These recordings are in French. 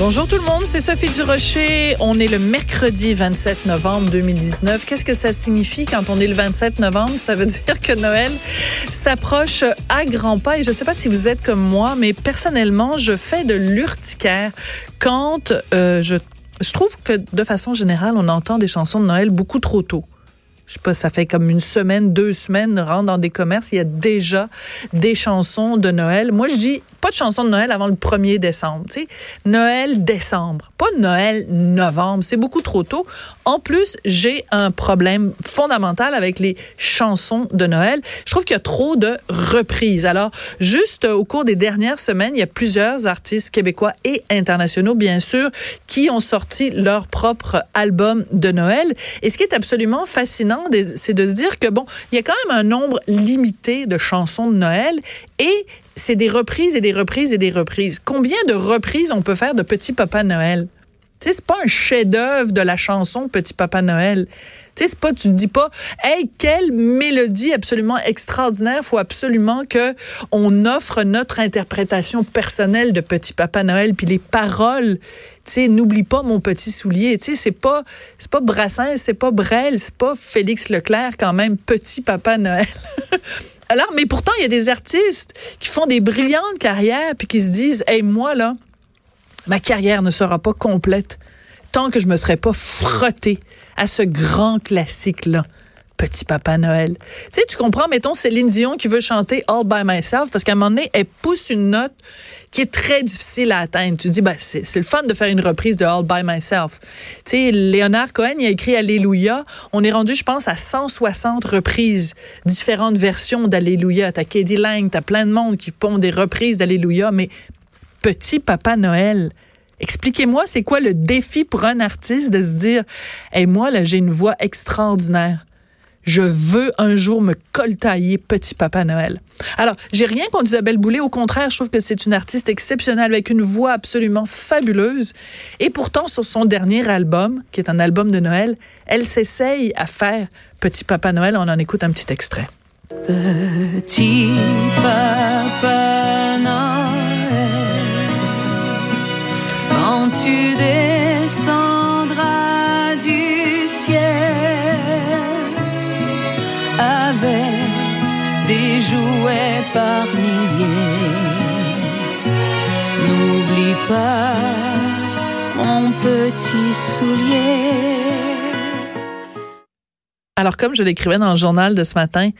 Bonjour tout le monde, c'est Sophie Durocher. On est le mercredi 27 novembre 2019. Qu'est-ce que ça signifie quand on est le 27 novembre? Ça veut dire que Noël s'approche à grands pas. Et je ne sais pas si vous êtes comme moi, mais personnellement, je fais de l'urticaire quand euh, je, je trouve que de façon générale, on entend des chansons de Noël beaucoup trop tôt je sais pas, ça fait comme une semaine, deux semaines, rentre dans des commerces, il y a déjà des chansons de Noël. Moi, je dis pas de chansons de Noël avant le 1er décembre. Noël décembre, pas Noël novembre, c'est beaucoup trop tôt. En plus, j'ai un problème fondamental avec les chansons de Noël. Je trouve qu'il y a trop de reprises. Alors, juste au cours des dernières semaines, il y a plusieurs artistes québécois et internationaux, bien sûr, qui ont sorti leur propre album de Noël. Et ce qui est absolument fascinant, c'est de se dire que, bon, il y a quand même un nombre limité de chansons de Noël et c'est des reprises et des reprises et des reprises. Combien de reprises on peut faire de Petit Papa Noël? Tu sais, c'est pas un chef-d'œuvre de la chanson Petit Papa Noël. Tu sais, c'est pas, tu dis pas, hey, quelle mélodie absolument extraordinaire. Faut absolument que on offre notre interprétation personnelle de Petit Papa Noël, puis les paroles. N'oublie pas mon petit soulier. Tu sais, c'est pas, c'est pas Brassens, c'est pas Brel, c'est pas Félix Leclerc quand même. Petit Papa Noël. Alors, mais pourtant, il y a des artistes qui font des brillantes carrières puis qui se disent, hey, moi là ma carrière ne sera pas complète tant que je me serais pas frotté à ce grand classique-là. Petit Papa Noël. Tu sais, tu comprends, mettons Céline Dion qui veut chanter All by Myself parce qu'à un moment donné, elle pousse une note qui est très difficile à atteindre. Tu dis, ben, c'est le fun de faire une reprise de All by Myself. Tu sais, Léonard Cohen, il a écrit Alléluia. On est rendu, je pense, à 160 reprises, différentes versions d'Alléluia. T'as Katie Lang, t'as plein de monde qui pond des reprises d'Alléluia, mais petit Papa Noël. Expliquez-moi, c'est quoi le défi pour un artiste de se dire, et moi, là, j'ai une voix extraordinaire? Je veux un jour me coltailler petit Papa Noël. Alors, j'ai rien contre Isabelle Boulay. Au contraire, je trouve que c'est une artiste exceptionnelle avec une voix absolument fabuleuse. Et pourtant, sur son dernier album, qui est un album de Noël, elle s'essaye à faire petit Papa Noël. On en écoute un petit extrait. Petit Papa Noël quand tu descendras des jouets par milliers. N'oublie pas mon petit soulier. Alors, comme je l'écrivais dans le journal de ce matin,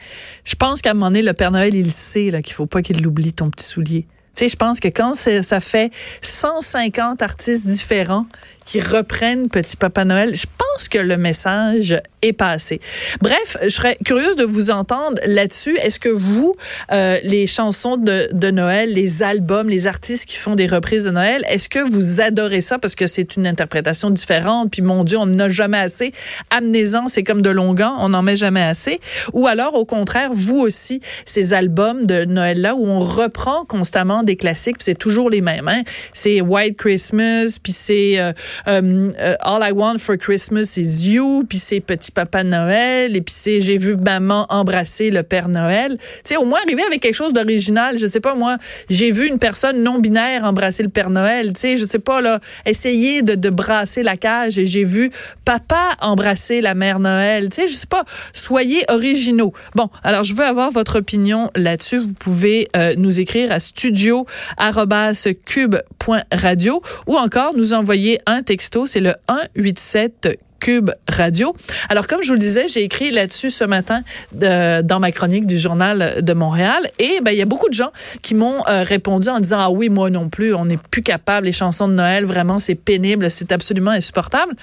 je pense qu'à un moment donné, le Père Noël, il sait qu'il faut pas qu'il l'oublie, ton petit soulier. Tu sais, je pense que quand ça fait 150 artistes différents qui reprennent Petit Papa Noël, je pense que le message est passé. Bref, je serais curieuse de vous entendre là-dessus. Est-ce que vous, euh, les chansons de, de, Noël, les albums, les artistes qui font des reprises de Noël, est-ce que vous adorez ça? Parce que c'est une interprétation différente, puis mon Dieu, on n'en a jamais assez. Amenez-en, c'est comme de longan, on n'en met jamais assez. Ou alors, au contraire, vous aussi, ces albums de Noël-là où on reprend constamment des classiques, c'est toujours les mêmes. Hein? C'est White Christmas, puis c'est euh, euh, euh, All I Want for Christmas is You, puis c'est Petit Papa Noël, et puis c'est J'ai vu maman embrasser le Père Noël. Tu sais, au moins arriver avec quelque chose d'original. Je sais pas, moi, j'ai vu une personne non binaire embrasser le Père Noël. Tu sais, je sais pas, là, essayer de, de brasser la cage et j'ai vu papa embrasser la Mère Noël. Tu sais, je sais pas, soyez originaux. Bon, alors je veux avoir votre opinion là-dessus. Vous pouvez euh, nous écrire à studio@cube.radio ou encore nous envoyer un texto, c'est le 187 Cube Radio. Alors, comme je vous le disais, j'ai écrit là-dessus ce matin de, dans ma chronique du Journal de Montréal. Et ben, il y a beaucoup de gens qui m'ont euh, répondu en disant, ah oui, moi non plus, on n'est plus capable. Les chansons de Noël, vraiment, c'est pénible, c'est absolument insupportable.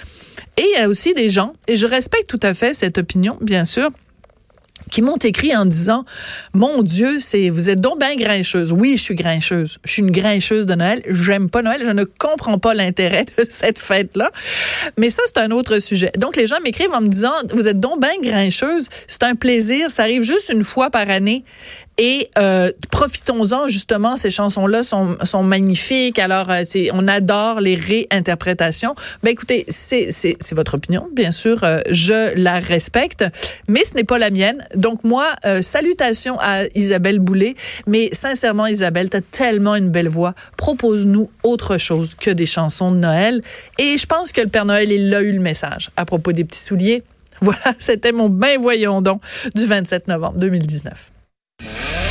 Et il y a aussi des gens, et je respecte tout à fait cette opinion, bien sûr, qui m'ont écrit en disant mon Dieu, c'est vous êtes donc bien grincheuse. Oui, je suis grincheuse. Je suis une grincheuse de Noël. J'aime pas Noël. Je ne comprends pas l'intérêt de cette fête-là. Mais ça, c'est un autre sujet. Donc, les gens m'écrivent en me disant vous êtes donc bien grincheuse. C'est un plaisir. Ça arrive juste une fois par année. Et euh, profitons-en justement, ces chansons-là sont, sont magnifiques. Alors, euh, on adore les réinterprétations. Ben écoutez, c'est votre opinion, bien sûr, euh, je la respecte, mais ce n'est pas la mienne. Donc moi, euh, salutations à Isabelle Boulay, mais sincèrement, Isabelle, tu as tellement une belle voix. Propose-nous autre chose que des chansons de Noël. Et je pense que le Père Noël, il a eu le message à propos des petits souliers. Voilà, c'était mon ben voyons donc du 27 novembre 2019.